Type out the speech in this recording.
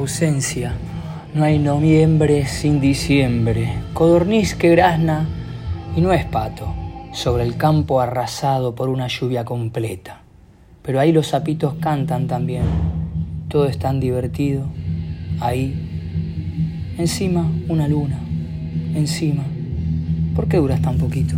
ausencia. No hay noviembre sin diciembre. Codorniz que grazna y no es pato sobre el campo arrasado por una lluvia completa. Pero ahí los sapitos cantan también. Todo es tan divertido. Ahí. Encima una luna. Encima. ¿Por qué duras tan poquito?